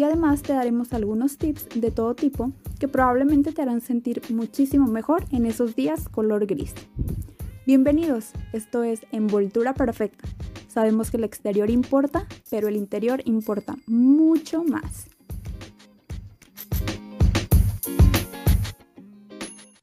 y además te daremos algunos tips de todo tipo que probablemente te harán sentir muchísimo mejor en esos días color gris. Bienvenidos, esto es Envoltura Perfecta. Sabemos que el exterior importa, pero el interior importa mucho más.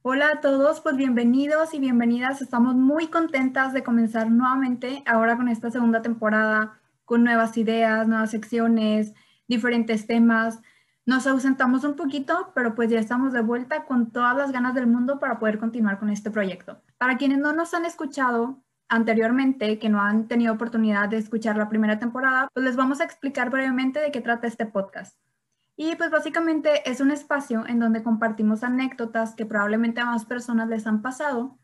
Hola a todos, pues bienvenidos y bienvenidas. Estamos muy contentas de comenzar nuevamente ahora con esta segunda temporada, con nuevas ideas, nuevas secciones, diferentes temas. Nos ausentamos un poquito, pero pues ya estamos de vuelta con todas las ganas del mundo para poder continuar con este proyecto. Para quienes no nos han escuchado anteriormente, que no han tenido oportunidad de escuchar la primera temporada, pues les vamos a explicar brevemente de qué trata este podcast. Y pues básicamente es un espacio en donde compartimos anécdotas que probablemente a más personas les han pasado,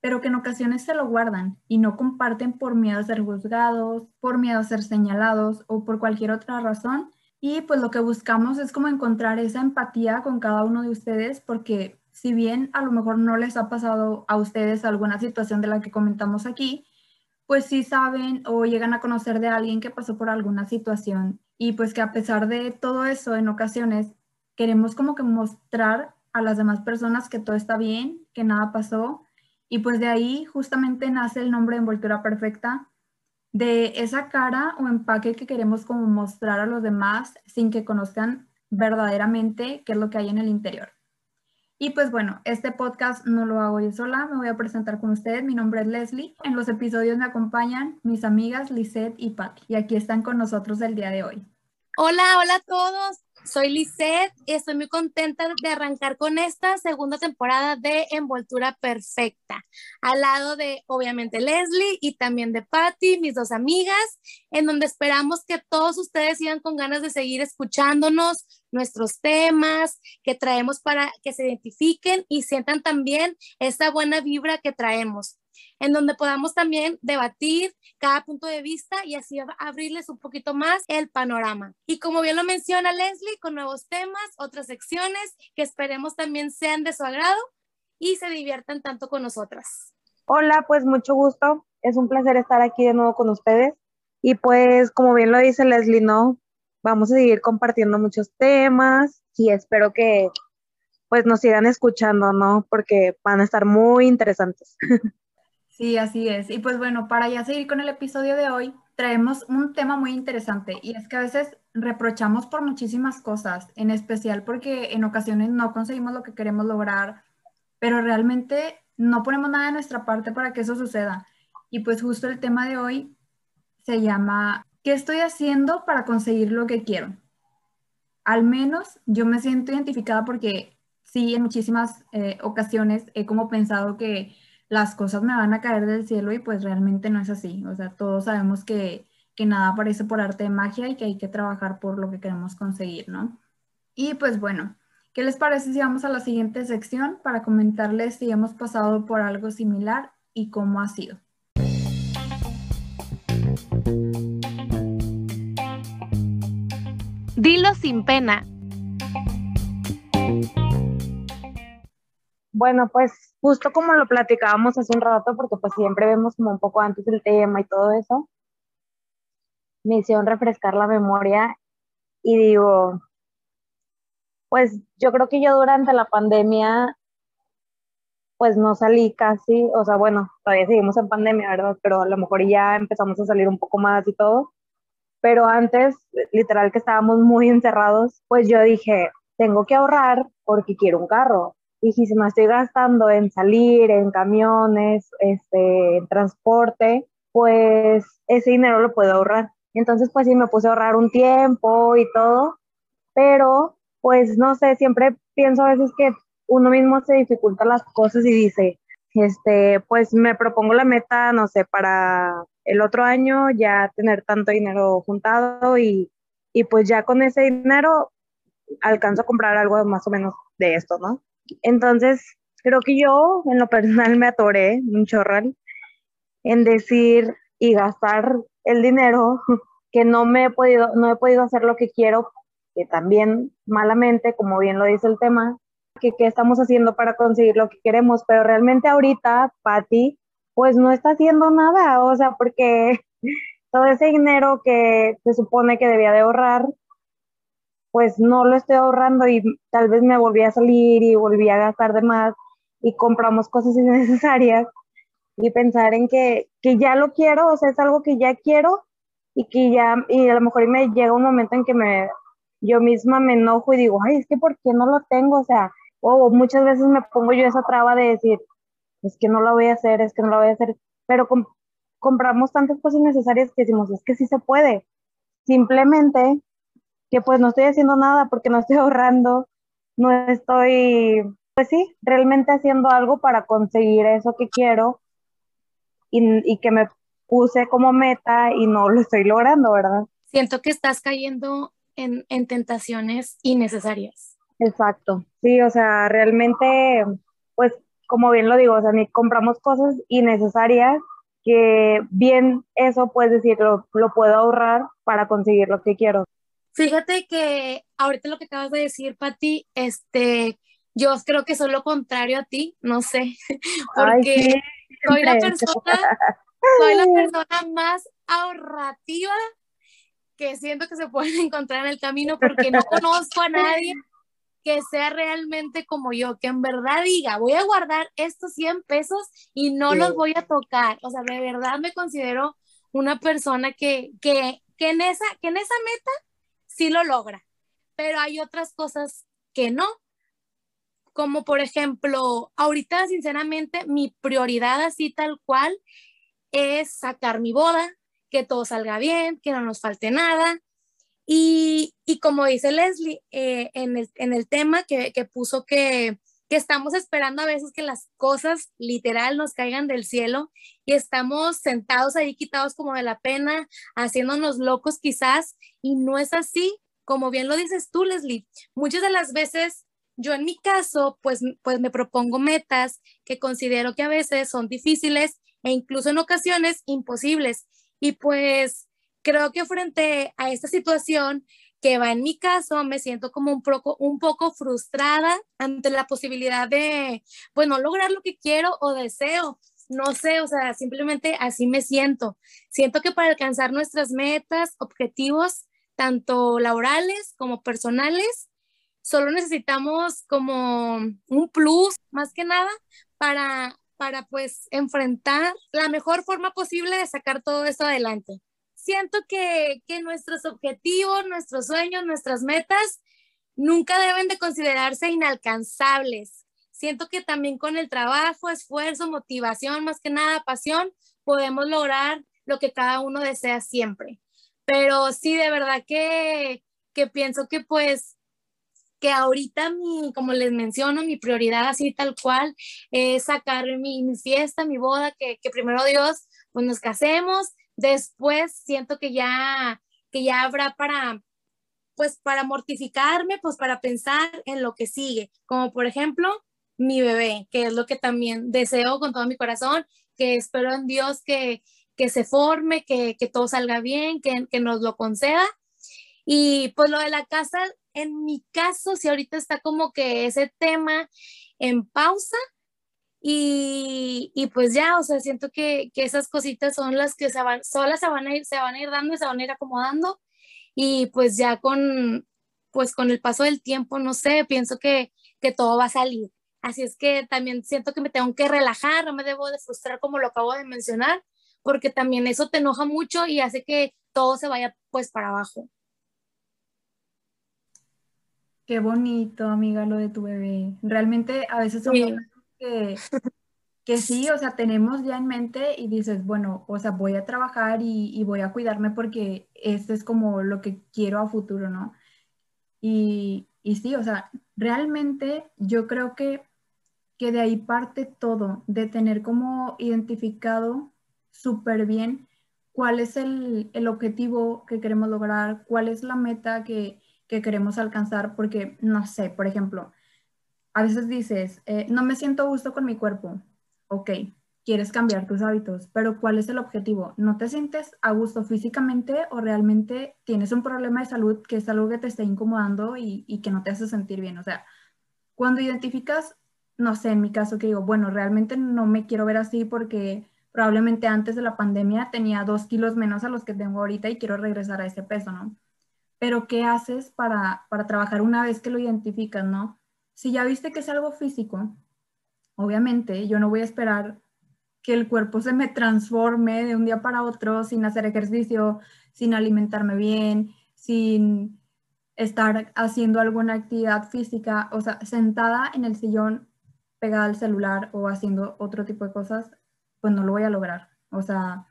pero que en ocasiones se lo guardan y no comparten por miedo a ser juzgados, por miedo a ser señalados o por cualquier otra razón y pues lo que buscamos es como encontrar esa empatía con cada uno de ustedes, porque si bien a lo mejor no les ha pasado a ustedes alguna situación de la que comentamos aquí, pues sí saben o llegan a conocer de alguien que pasó por alguna situación. Y pues que a pesar de todo eso en ocasiones queremos como que mostrar a las demás personas que todo está bien, que nada pasó. Y pues de ahí justamente nace el nombre de envoltura perfecta de esa cara o empaque que queremos como mostrar a los demás sin que conozcan verdaderamente qué es lo que hay en el interior. Y pues bueno, este podcast no lo hago yo sola, me voy a presentar con ustedes. Mi nombre es Leslie. En los episodios me acompañan mis amigas Lisette y Patty. Y aquí están con nosotros el día de hoy. Hola, hola a todos. Soy Lisette y estoy muy contenta de arrancar con esta segunda temporada de Envoltura Perfecta, al lado de obviamente Leslie y también de Patty, mis dos amigas, en donde esperamos que todos ustedes sigan con ganas de seguir escuchándonos, nuestros temas que traemos para que se identifiquen y sientan también esa buena vibra que traemos en donde podamos también debatir cada punto de vista y así abrirles un poquito más el panorama. Y como bien lo menciona Leslie, con nuevos temas, otras secciones que esperemos también sean de su agrado y se diviertan tanto con nosotras. Hola, pues mucho gusto. Es un placer estar aquí de nuevo con ustedes. Y pues, como bien lo dice Leslie, ¿no? Vamos a seguir compartiendo muchos temas y espero que pues nos sigan escuchando, ¿no? Porque van a estar muy interesantes. Sí, así es. Y pues bueno, para ya seguir con el episodio de hoy, traemos un tema muy interesante y es que a veces reprochamos por muchísimas cosas, en especial porque en ocasiones no conseguimos lo que queremos lograr, pero realmente no ponemos nada de nuestra parte para que eso suceda. Y pues justo el tema de hoy se llama ¿qué estoy haciendo para conseguir lo que quiero? Al menos yo me siento identificada porque sí, en muchísimas eh, ocasiones he como pensado que las cosas me van a caer del cielo y pues realmente no es así. O sea, todos sabemos que, que nada aparece por arte de magia y que hay que trabajar por lo que queremos conseguir, ¿no? Y pues bueno, ¿qué les parece si vamos a la siguiente sección para comentarles si hemos pasado por algo similar y cómo ha sido? Dilo sin pena. Bueno, pues justo como lo platicábamos hace un rato, porque pues siempre vemos como un poco antes el tema y todo eso, me hicieron refrescar la memoria y digo, pues yo creo que yo durante la pandemia, pues no salí casi, o sea, bueno, todavía seguimos en pandemia, ¿verdad? Pero a lo mejor ya empezamos a salir un poco más y todo. Pero antes, literal que estábamos muy encerrados, pues yo dije, tengo que ahorrar porque quiero un carro y si se me estoy gastando en salir, en camiones, este, en transporte, pues ese dinero lo puedo ahorrar. Entonces, pues sí, me puse a ahorrar un tiempo y todo, pero pues no sé, siempre pienso a veces que uno mismo se dificulta las cosas y dice, este, pues me propongo la meta, no sé, para el otro año ya tener tanto dinero juntado y, y pues ya con ese dinero alcanzo a comprar algo más o menos de esto, ¿no? Entonces, creo que yo en lo personal me atoré un chorral en decir y gastar el dinero que no me he podido, no he podido hacer lo que quiero, que también malamente, como bien lo dice el tema, que qué estamos haciendo para conseguir lo que queremos, pero realmente ahorita, Patti, pues no está haciendo nada, o sea, porque todo ese dinero que se supone que debía de ahorrar, pues no lo estoy ahorrando y tal vez me volví a salir y volví a gastar de más y compramos cosas innecesarias y pensar en que, que ya lo quiero, o sea, es algo que ya quiero y que ya, y a lo mejor me llega un momento en que me, yo misma me enojo y digo, ay, es que ¿por qué no lo tengo? O sea, o muchas veces me pongo yo esa traba de decir, es que no lo voy a hacer, es que no lo voy a hacer, pero compramos tantas cosas necesarias que decimos, es que sí se puede. Simplemente que pues no estoy haciendo nada porque no estoy ahorrando, no estoy, pues sí, realmente haciendo algo para conseguir eso que quiero y, y que me puse como meta y no lo estoy logrando, ¿verdad? Siento que estás cayendo en, en tentaciones innecesarias. Exacto, sí, o sea, realmente, pues como bien lo digo, o sea, ni compramos cosas innecesarias que bien eso, puedes decir, lo, puedo ahorrar para conseguir lo que quiero. Fíjate que ahorita lo que acabas de decir, Pati, este, yo creo que soy lo contrario a ti, no sé, porque soy la persona, soy la persona más ahorrativa que siento que se puede encontrar en el camino porque no conozco a nadie que sea realmente como yo, que en verdad diga, voy a guardar estos 100 pesos y no los voy a tocar. O sea, de verdad me considero una persona que, que, que, en esa, que en esa meta sí lo logra, pero hay otras cosas que no. Como por ejemplo, ahorita sinceramente mi prioridad así tal cual es sacar mi boda, que todo salga bien, que no nos falte nada, y, como dice Leslie, eh, en, el, tema que, puso que, estamos esperando a veces que las cosas literal nos caigan del cielo y estamos sentados ahí quitados como de la pena, haciéndonos locos quizás, y no es así, como bien lo dices tú, Leslie. Muchas de las veces yo en mi caso, pues, pues me propongo metas que considero que a veces son difíciles e incluso en ocasiones imposibles. Y pues creo que frente a esta situación que va en mi caso, me siento como un poco, un poco frustrada ante la posibilidad de, pues, no lograr lo que quiero o deseo. No sé, o sea, simplemente así me siento. Siento que para alcanzar nuestras metas, objetivos, tanto laborales como personales, solo necesitamos como un plus, más que nada, para, para pues enfrentar la mejor forma posible de sacar todo esto adelante siento que, nuestros objetivos, nuestros sueños, nuestras metas nunca deben de considerarse inalcanzables. Siento que también con el trabajo, esfuerzo, motivación, más que nada pasión, podemos lograr lo que cada uno desea siempre. Pero sí, de verdad que, pienso que pues que ahorita mi, como les menciono, mi prioridad así tal cual es sacar mi, fiesta, mi boda, que, que primero Dios, pues nos casemos Después siento que ya, que ya habrá para, pues para mortificarme, pues para pensar en lo que sigue, como por ejemplo mi bebé, que es lo que también deseo con todo mi corazón, que espero en Dios que, que se forme, que, que todo salga bien, que, que nos lo conceda. Y pues lo de la casa, en mi caso, si ahorita está como que ese tema en pausa, y, y, pues ya, o sea, siento que, que, esas cositas son las que se van, solas se van a ir, se van a ir dando y se van a ir acomodando. Y pues ya con, pues con el paso del tiempo, no sé, pienso que, que todo va a salir. Así es que también siento que me tengo que relajar, no me debo de frustrar como lo acabo de mencionar, porque también eso te enoja mucho y hace que todo se vaya pues para abajo. Qué bonito, amiga, lo de tu bebé. Realmente a veces son que, que sí, o sea, tenemos ya en mente y dices, bueno, o sea, voy a trabajar y, voy a cuidarme porque esto es como lo que quiero a futuro, ¿no? Y, y sí, o sea, realmente yo creo que, que de ahí parte todo, de tener como identificado súper bien cuál es el, el, objetivo que queremos lograr, cuál es la meta que, que queremos alcanzar porque, no sé, por ejemplo, a veces dices, eh, no me siento gusto con mi cuerpo. Ok, quieres cambiar tus hábitos, pero ¿cuál es el objetivo? ¿No te sientes a gusto físicamente o realmente tienes un problema de salud que es algo que te está incomodando y, y que no te hace sentir bien? O sea, cuando identificas, no sé, en mi caso que digo, bueno, realmente no me quiero ver así porque probablemente antes de la pandemia tenía dos kilos menos a los que tengo ahorita y quiero regresar a ese peso, ¿no? Pero ¿qué haces para, para trabajar una vez que lo identificas, ¿no? Si ya viste que es algo físico, obviamente yo no voy a esperar que el cuerpo se me transforme de un día para otro sin hacer ejercicio, sin alimentarme bien, sin estar haciendo alguna actividad física, o sea, sentada en el sillón pegada al celular o haciendo otro tipo de cosas, pues no lo voy a lograr. O sea,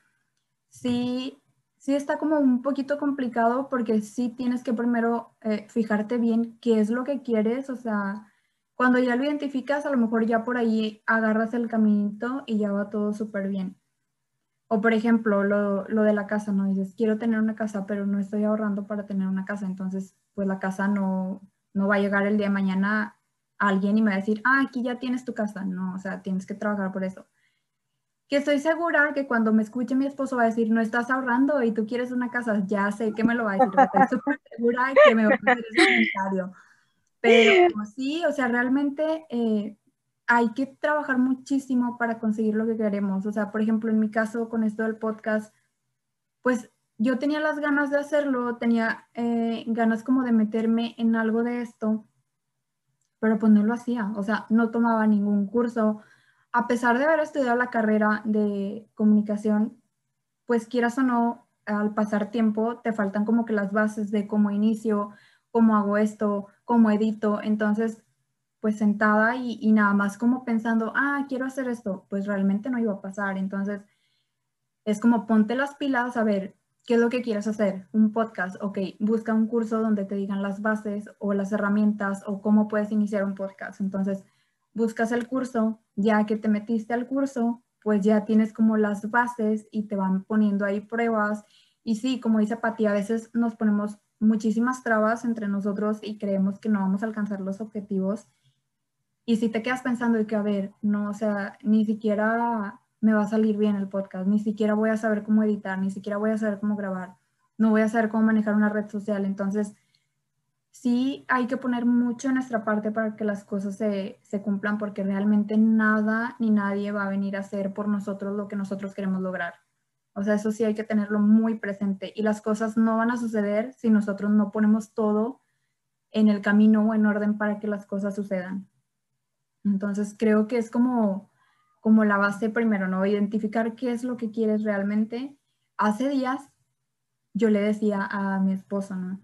sí, sí está como un poquito complicado porque sí tienes que primero eh, fijarte bien qué es lo que quieres, o sea, cuando ya lo identificas, a lo mejor ya por ahí agarras el caminito y ya va todo súper bien. O por ejemplo, lo, de la casa, ¿no? Dices, quiero tener una casa, pero no estoy ahorrando para tener una casa. Entonces, pues la casa no, no va a llegar el día de mañana alguien y me va a decir, ah, aquí ya tienes tu casa. No, o sea, tienes que trabajar por eso. Que estoy segura que cuando me escuche mi esposo va a decir, no estás ahorrando y tú quieres una casa. Ya sé que me lo va a decir. Estoy súper segura que me va a hacer ese comentario. Pero sí, o sea, realmente eh, hay que trabajar muchísimo para conseguir lo que queremos. O sea, por ejemplo, en mi caso con esto del podcast, pues yo tenía las ganas de hacerlo, tenía eh, ganas como de meterme en algo de esto, pero pues no lo hacía. O sea, no tomaba ningún curso. A pesar de haber estudiado la carrera de comunicación, pues quieras o no, al pasar tiempo te faltan como que las bases de cómo inicio, cómo hago esto, cómo edito. Entonces, pues sentada y, nada más como pensando, ah, quiero hacer esto, pues realmente no iba a pasar. Entonces, es como ponte las pilas a ver qué es lo que quieres hacer. Un podcast, ok, busca un curso donde te digan las bases o las herramientas o cómo puedes iniciar un podcast. Entonces, buscas el curso, ya que te metiste al curso, pues ya tienes como las bases y te van poniendo ahí pruebas. Y sí, como dice Pati, a veces nos ponemos muchísimas trabas entre nosotros y creemos que no vamos a alcanzar los objetivos. Y si te quedas pensando de que, a ver, no, o sea, ni siquiera me va a salir bien el podcast, ni siquiera voy a saber cómo editar, ni siquiera voy a saber cómo grabar, no voy a saber cómo manejar una red social. Entonces, sí hay que poner mucho en nuestra parte para que las cosas se, se cumplan, porque realmente nada ni nadie va a venir a hacer por nosotros lo que nosotros queremos lograr. O sea, eso sí hay que tenerlo muy presente y las cosas no van a suceder si nosotros no ponemos todo en el camino o en orden para que las cosas sucedan. Entonces creo que es como, como la base primero, ¿no? Identificar qué es lo que quieres realmente. Hace días yo le decía a mi esposo, ¿no?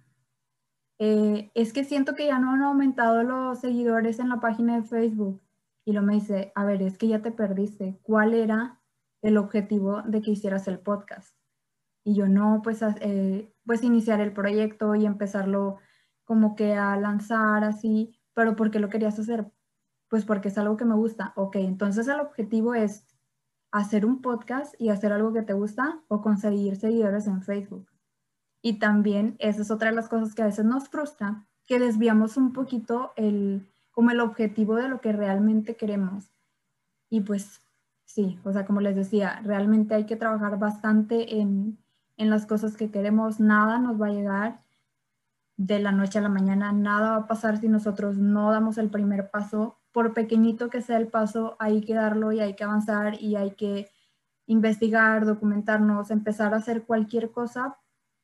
Eh, es que siento que ya no han aumentado los seguidores en la página de Facebook. Y lo me dice, a ver, es que ya te perdiste. ¿Cuál era el objetivo de que hicieras el podcast. Y yo no, pues, eh, pues iniciar el proyecto y empezarlo como que a lanzar así, pero ¿por qué lo querías hacer? Pues porque es algo que me gusta. Ok, entonces el objetivo es hacer un podcast y hacer algo que te gusta o conseguir seguidores en Facebook. Y también esa es otra de las cosas que a veces nos frustra, que desviamos un poquito el, como el objetivo de lo que realmente queremos. Y pues Sí, o sea, como les decía, realmente hay que trabajar bastante en, las cosas que queremos. Nada nos va a llegar de la noche a la mañana, nada va a pasar si nosotros no damos el primer paso. Por pequeñito que sea el paso, hay que darlo y hay que avanzar y hay que investigar, documentarnos, empezar a hacer cualquier cosa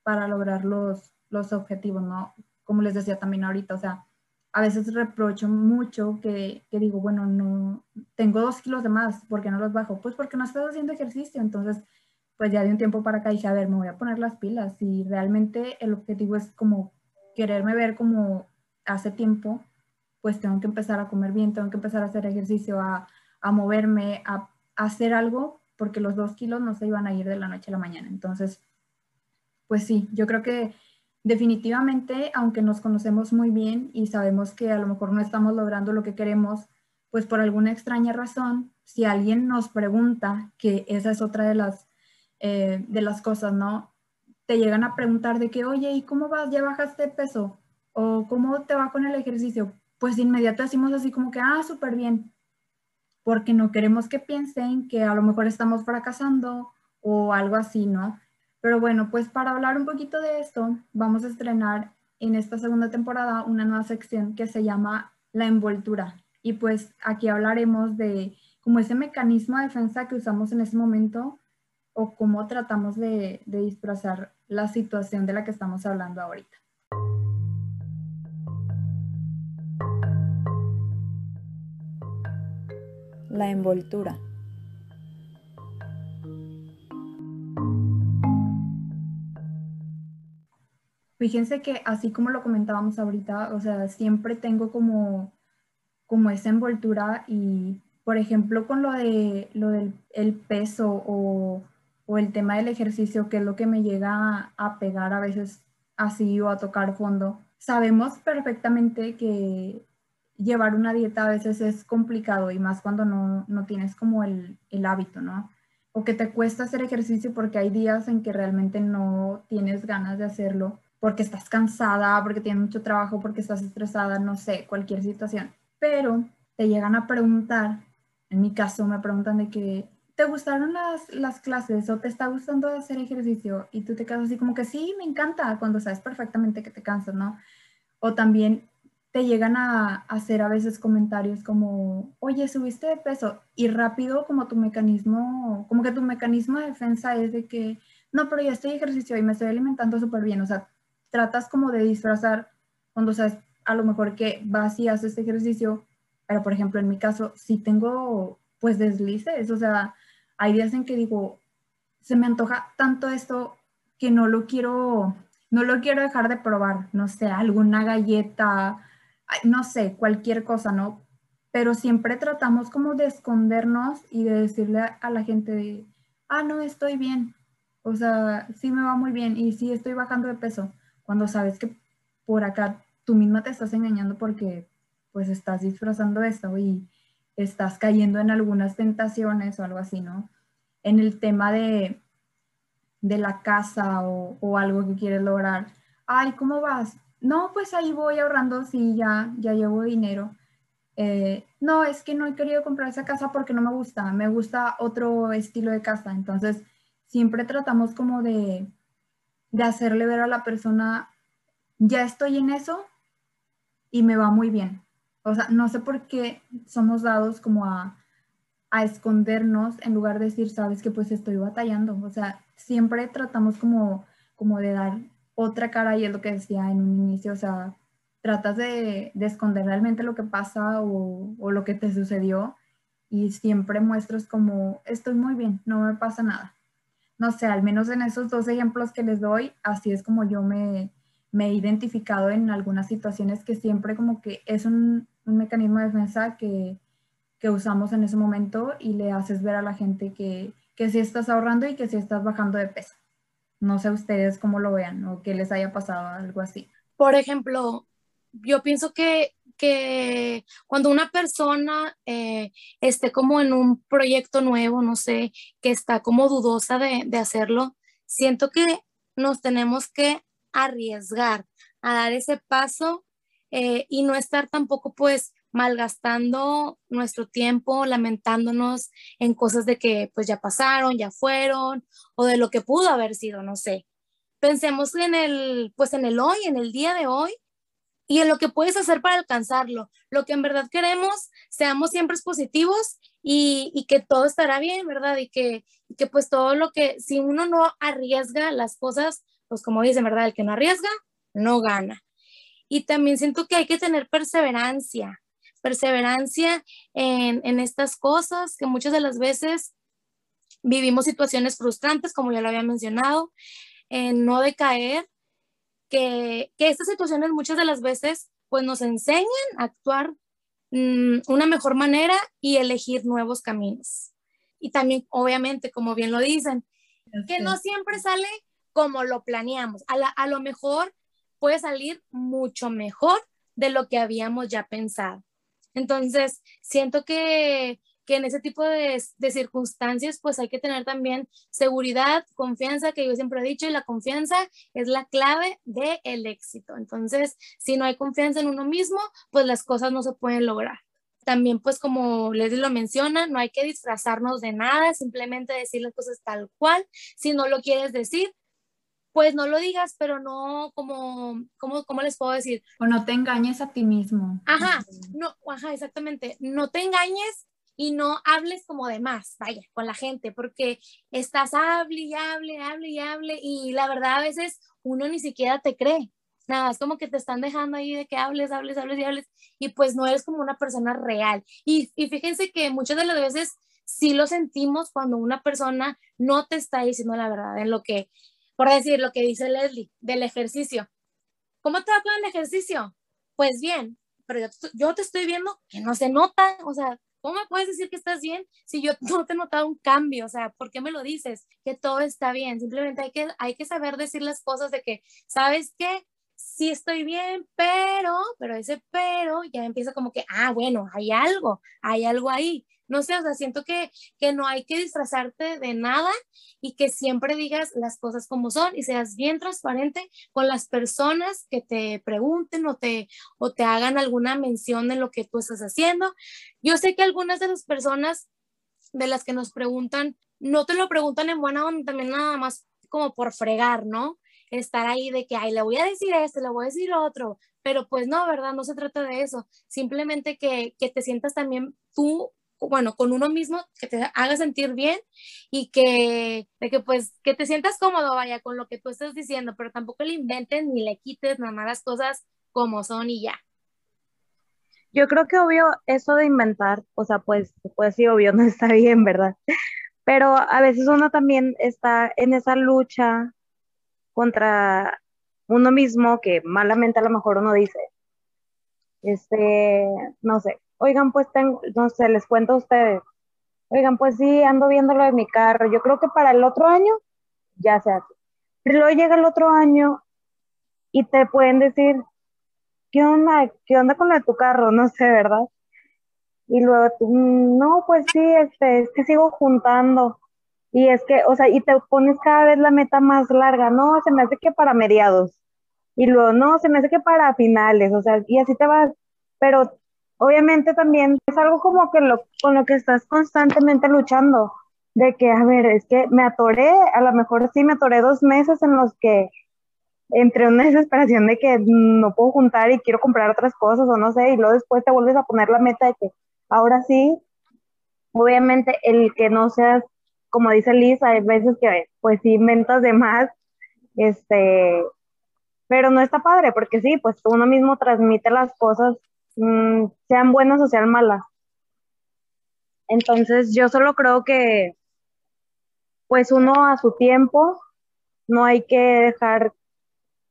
para lograr los, los objetivos, ¿no? Como les decía también ahorita, o sea, a veces reprocho mucho que, que, digo, bueno, no, tengo dos kilos de más, ¿por qué no los bajo? Pues porque no estoy haciendo ejercicio, entonces, pues ya de un tiempo para acá dije, a ver, me voy a poner las pilas y realmente el objetivo es como quererme ver como hace tiempo, pues tengo que empezar a comer bien, tengo que empezar a hacer ejercicio, a, a moverme, a hacer algo, porque los dos kilos no se iban a ir de la noche a la mañana. Entonces, pues sí, yo creo que definitivamente, aunque nos conocemos muy bien y sabemos que a lo mejor no estamos logrando lo que queremos, pues por alguna extraña razón, si alguien nos pregunta, que esa es otra de las, eh, de las cosas, ¿no? Te llegan a preguntar de que, oye, ¿y cómo vas? ¿Ya bajaste peso? o cómo te va con el ejercicio, pues de inmediato decimos así como que, ah, súper bien, porque no queremos que piensen que a lo mejor estamos fracasando o algo así, ¿no? Pero bueno, pues para hablar un poquito de esto, vamos a estrenar en esta segunda temporada una nueva sección que se llama la envoltura. Y pues aquí hablaremos de como ese mecanismo de defensa que usamos en ese momento o cómo tratamos de, de disfrazar la situación de la que estamos hablando ahorita. La envoltura. Fíjense que así como lo comentábamos ahorita, o sea, siempre tengo como, como esa envoltura y, por ejemplo, con lo, de, lo del el peso o, o, el tema del ejercicio, que es lo que me llega a, pegar a veces así o a tocar fondo, sabemos perfectamente que llevar una dieta a veces es complicado y más cuando no, no tienes como el, el hábito, ¿no? O que te cuesta hacer ejercicio porque hay días en que realmente no tienes ganas de hacerlo porque estás cansada, porque tienes mucho trabajo, porque estás estresada, no sé, cualquier situación. Pero te llegan a preguntar, en mi caso me preguntan de que, ¿te gustaron las, las clases o te está gustando hacer ejercicio? Y tú te quedas así como que sí, me encanta, cuando sabes perfectamente que te cansas, ¿no? O también te llegan a, hacer a veces comentarios como, oye, subiste de peso y rápido como tu mecanismo, como que tu mecanismo de defensa es de que, no, pero ya estoy ejercicio y me estoy alimentando súper bien, o sea, tratas como de disfrazar cuando sabes a lo mejor que vas y haces ejercicio, pero por ejemplo en mi caso si tengo pues deslices, o sea, hay días en que digo, se me antoja tanto esto que no lo quiero, no lo quiero dejar de probar, no sé, alguna galleta, no sé, cualquier cosa, ¿no? Pero siempre tratamos como de escondernos y de decirle a la gente ah, no, estoy bien, o sea, sí me va muy bien y sí estoy bajando de peso cuando sabes que por acá tú misma te estás engañando porque pues estás disfrazando esto y estás cayendo en algunas tentaciones o algo así, ¿no? En el tema de, de la casa o, algo que quieres lograr. Ay, ¿cómo vas? No, pues ahí voy ahorrando, sí, ya, ya llevo dinero. Eh, no, es que no he querido comprar esa casa porque no me gusta, me gusta otro estilo de casa. Entonces, siempre tratamos como de, de hacerle ver a la persona, ya estoy en eso y me va muy bien. O sea, no sé por qué somos dados como a, a escondernos en lugar de decir, sabes que pues estoy batallando. O sea, siempre tratamos como, como de dar otra cara y es lo que decía en un inicio, o sea, tratas de, de esconder realmente lo que pasa o, o, lo que te sucedió y siempre muestras como, estoy muy bien, no me pasa nada no sé, al menos en esos dos ejemplos que les doy, así es como yo me, he identificado en algunas situaciones que siempre como que es un, mecanismo de defensa que, usamos en ese momento y le haces ver a la gente que, que sí estás ahorrando y que sí estás bajando de peso. No sé ustedes cómo lo vean o que les haya pasado algo así. Por ejemplo, yo pienso que que cuando una persona eh, esté como en un proyecto nuevo, no sé, que está como dudosa de, hacerlo, siento que nos tenemos que arriesgar a dar ese paso eh, y no estar tampoco pues malgastando nuestro tiempo, lamentándonos en cosas de que pues ya pasaron, ya fueron o de lo que pudo haber sido, no sé. Pensemos en el pues en el hoy, en el día de hoy y en lo que puedes hacer para alcanzarlo. Lo que en verdad queremos, seamos siempre positivos y, y que todo estará bien, ¿verdad? Y que, que pues todo lo que, si uno no arriesga las cosas, pues como dicen, ¿verdad? El que no arriesga, no gana. Y también siento que hay que tener perseverancia, perseverancia en, en estas cosas que muchas de las veces vivimos situaciones frustrantes, como ya lo había mencionado, en no decaer que, estas situaciones muchas de las veces pues nos enseñan a actuar mm, una mejor manera y elegir nuevos caminos. Y también, obviamente, como bien lo dicen, que no siempre sale como lo planeamos. A, a lo mejor puede salir mucho mejor de lo que habíamos ya pensado. Entonces, siento que, que en ese tipo de, de, circunstancias pues hay que tener también seguridad, confianza, que yo siempre he dicho, y la confianza es la clave del éxito. Entonces, si no hay confianza en uno mismo, pues las cosas no se pueden lograr. También pues como Leslie lo menciona, no hay que disfrazarnos de nada, simplemente decir las cosas tal cual. Si no lo quieres decir, pues no lo digas, pero no como, como, ¿cómo les puedo decir? O no te engañes a ti mismo. Ajá, no, ajá, exactamente. No te engañes y no hables como de más, vaya, con la gente, porque estás hable y hable, hable y hable, y la verdad a veces uno ni siquiera te cree. Nada, es como que te están dejando ahí de que hables, hables, hables y hables, y pues no eres como una persona real. Y, y fíjense que muchas de las veces sí lo sentimos cuando una persona no te está diciendo la verdad en lo que, por decir lo que dice Leslie, del ejercicio. ¿Cómo te va con el ejercicio? Pues bien, pero yo, yo te estoy viendo que no se nota, o sea, ¿Cómo me puedes decir que estás bien si yo no te he notado un cambio? O sea, ¿por qué me lo dices? Que todo está bien. Simplemente hay que, hay que saber decir las cosas de que, ¿sabes qué? Sí estoy bien, pero, pero ese pero ya empieza como que, ah, bueno, hay algo, hay algo ahí no sé, o sea, siento que, que no hay que disfrazarte de nada y que siempre digas las cosas como son y seas bien transparente con las personas que te pregunten o te, o te hagan alguna mención de lo que tú estás haciendo. Yo sé que algunas de las personas de las que nos preguntan, no te lo preguntan en buena onda, también nada más como por fregar, ¿no? Estar ahí de que, ay, le voy a decir esto, le voy a decir otro, pero pues no, ¿verdad? No se trata de eso, simplemente que, que te sientas también tú bueno, con uno mismo, que te haga sentir bien y que, de que pues, que te sientas cómodo, vaya, con lo que tú estás diciendo, pero tampoco le inventes ni le quites nada más las cosas como son y ya. Yo creo que obvio eso de inventar, o sea, pues, pues sí, obvio, no está bien, ¿verdad? Pero a veces uno también está en esa lucha contra uno mismo que malamente a lo mejor uno dice, este, no sé, oigan, pues tengo, no sé, les cuento a ustedes, oigan, pues sí, ando viendo lo de mi carro, yo creo que para el otro año ya se hace. Pero luego llega el otro año y te pueden decir, ¿qué onda? ¿Qué onda con lo de tu carro? No sé, ¿verdad? Y luego, no, pues sí, este, es que sigo juntando. Y es que, o sea, y te pones cada vez la meta más larga, no, se me hace que para mediados. Y luego, no, se me hace que para finales, o sea, y así te vas. Pero obviamente también es algo como que lo, con lo que estás constantemente luchando, de que, a ver, es que me atoré, a lo mejor sí me atoré dos meses en los que entre una desesperación de que no puedo juntar y quiero comprar otras cosas o no sé, y luego después te vuelves a poner la meta de que ahora sí, obviamente el que no seas, como dice Liz, hay veces que pues sí inventas de más, este, pero no está padre, porque sí, pues uno mismo transmite las cosas Mm, sean buenas o sean malas. Entonces yo solo creo que pues uno a su tiempo, no hay que dejar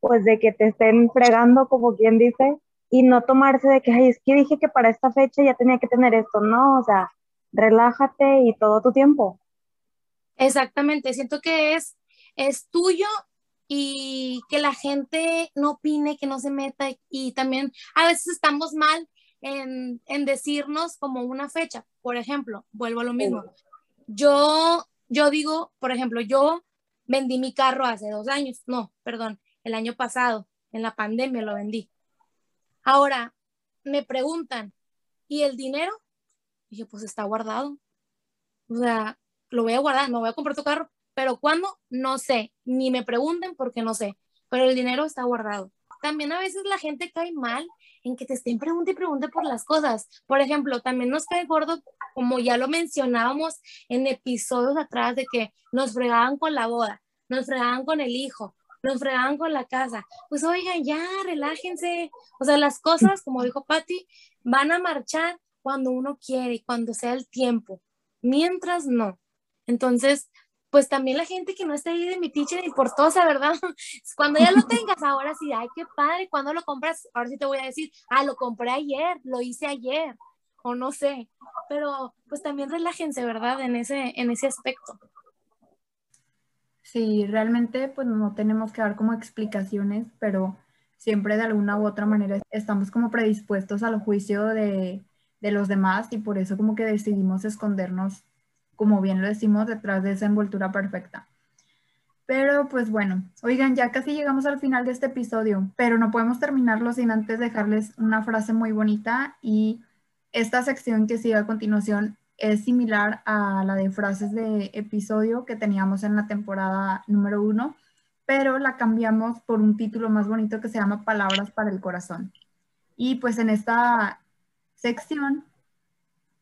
pues de que te estén fregando como quien dice y no tomarse de que, ay, es que dije que para esta fecha ya tenía que tener esto, no, o sea, relájate y todo tu tiempo. Exactamente, siento que es, es tuyo y que la gente no opine, que no se meta y también a veces estamos mal en, en decirnos como una fecha. Por ejemplo, vuelvo a lo mismo. Yo, yo digo, por ejemplo, yo vendí mi carro hace dos años, no, perdón, el año pasado, en la pandemia lo vendí. Ahora, me preguntan, ¿y el dinero? dije, pues está guardado. O sea, lo voy a guardar, no voy a comprar tu carro. Pero ¿cuándo? No sé, ni me pregunten porque no sé, pero el dinero está guardado. También a veces la gente cae mal en que te estén preguntando y pregunte por las cosas. Por ejemplo, también nos cae gordo, como ya lo mencionábamos en episodios atrás, de que nos fregaban con la boda, nos fregaban con el hijo, nos fregaban con la casa. Pues oigan, ya, relájense. O sea, las cosas, como dijo Patti, van a marchar cuando uno quiere y cuando sea el tiempo. Mientras no. Entonces, pues también la gente que no esté ahí de mi teacher importosa, ¿verdad? Cuando ya lo tengas, ahora sí, ay, qué padre, cuando lo compras, ahora sí te voy a decir, ah, lo compré ayer, lo hice ayer, o no sé, pero pues también relájense, ¿verdad? En ese, en ese aspecto. Sí, realmente pues no tenemos que dar como explicaciones, pero siempre de alguna u otra manera estamos como predispuestos al juicio de, de los demás y por eso como que decidimos escondernos, como bien lo decimos, detrás de esa envoltura perfecta. Pero pues bueno, oigan, ya casi llegamos al final de este episodio, pero no podemos terminarlo sin antes dejarles una frase muy bonita y esta sección que sigue a continuación es similar a la de frases de episodio que teníamos en la temporada número uno, pero la cambiamos por un título más bonito que se llama Palabras para el Corazón. Y pues en esta sección,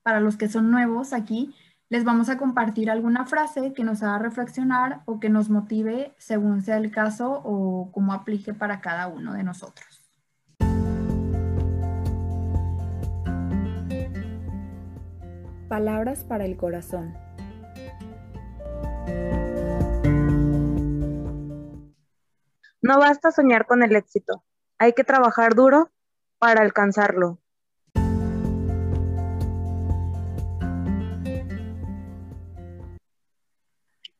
para los que son nuevos aquí, les vamos a compartir alguna frase que nos haga reflexionar o que nos motive según sea el caso o cómo aplique para cada uno de nosotros. Palabras para el corazón. No basta soñar con el éxito, hay que trabajar duro para alcanzarlo.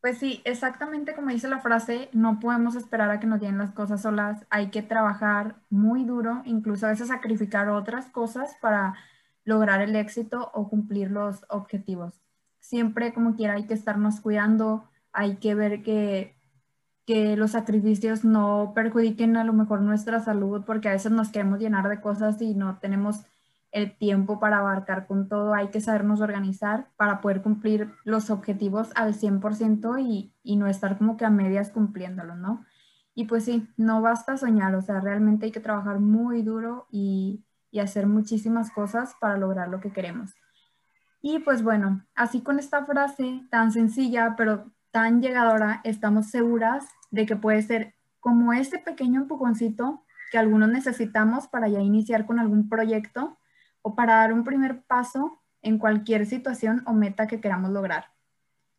Pues sí, exactamente como dice la frase, no podemos esperar a que nos lleguen las cosas solas, hay que trabajar muy duro, incluso a veces sacrificar otras cosas para lograr el éxito o cumplir los objetivos. Siempre como quiera hay que estarnos cuidando, hay que ver que, que los sacrificios no perjudiquen a lo mejor nuestra salud, porque a veces nos queremos llenar de cosas y no tenemos el tiempo para abarcar con todo, hay que sabernos organizar para poder cumplir los objetivos al 100% y, y no estar como que a medias cumpliéndolo, ¿no? Y pues sí, no basta soñar, o sea, realmente hay que trabajar muy duro y, y hacer muchísimas cosas para lograr lo que queremos. Y pues bueno, así con esta frase tan sencilla, pero tan llegadora, estamos seguras de que puede ser como ese pequeño empujoncito que algunos necesitamos para ya iniciar con algún proyecto o para dar un primer paso en cualquier situación o meta que queramos lograr.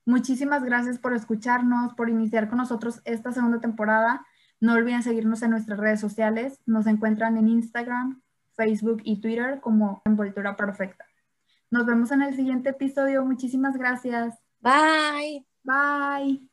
Muchísimas gracias por escucharnos, por iniciar con nosotros esta segunda temporada. No olviden seguirnos en nuestras redes sociales. Nos encuentran en Instagram, Facebook y Twitter como Envoltura Perfecta. Nos vemos en el siguiente episodio. Muchísimas gracias. Bye. Bye.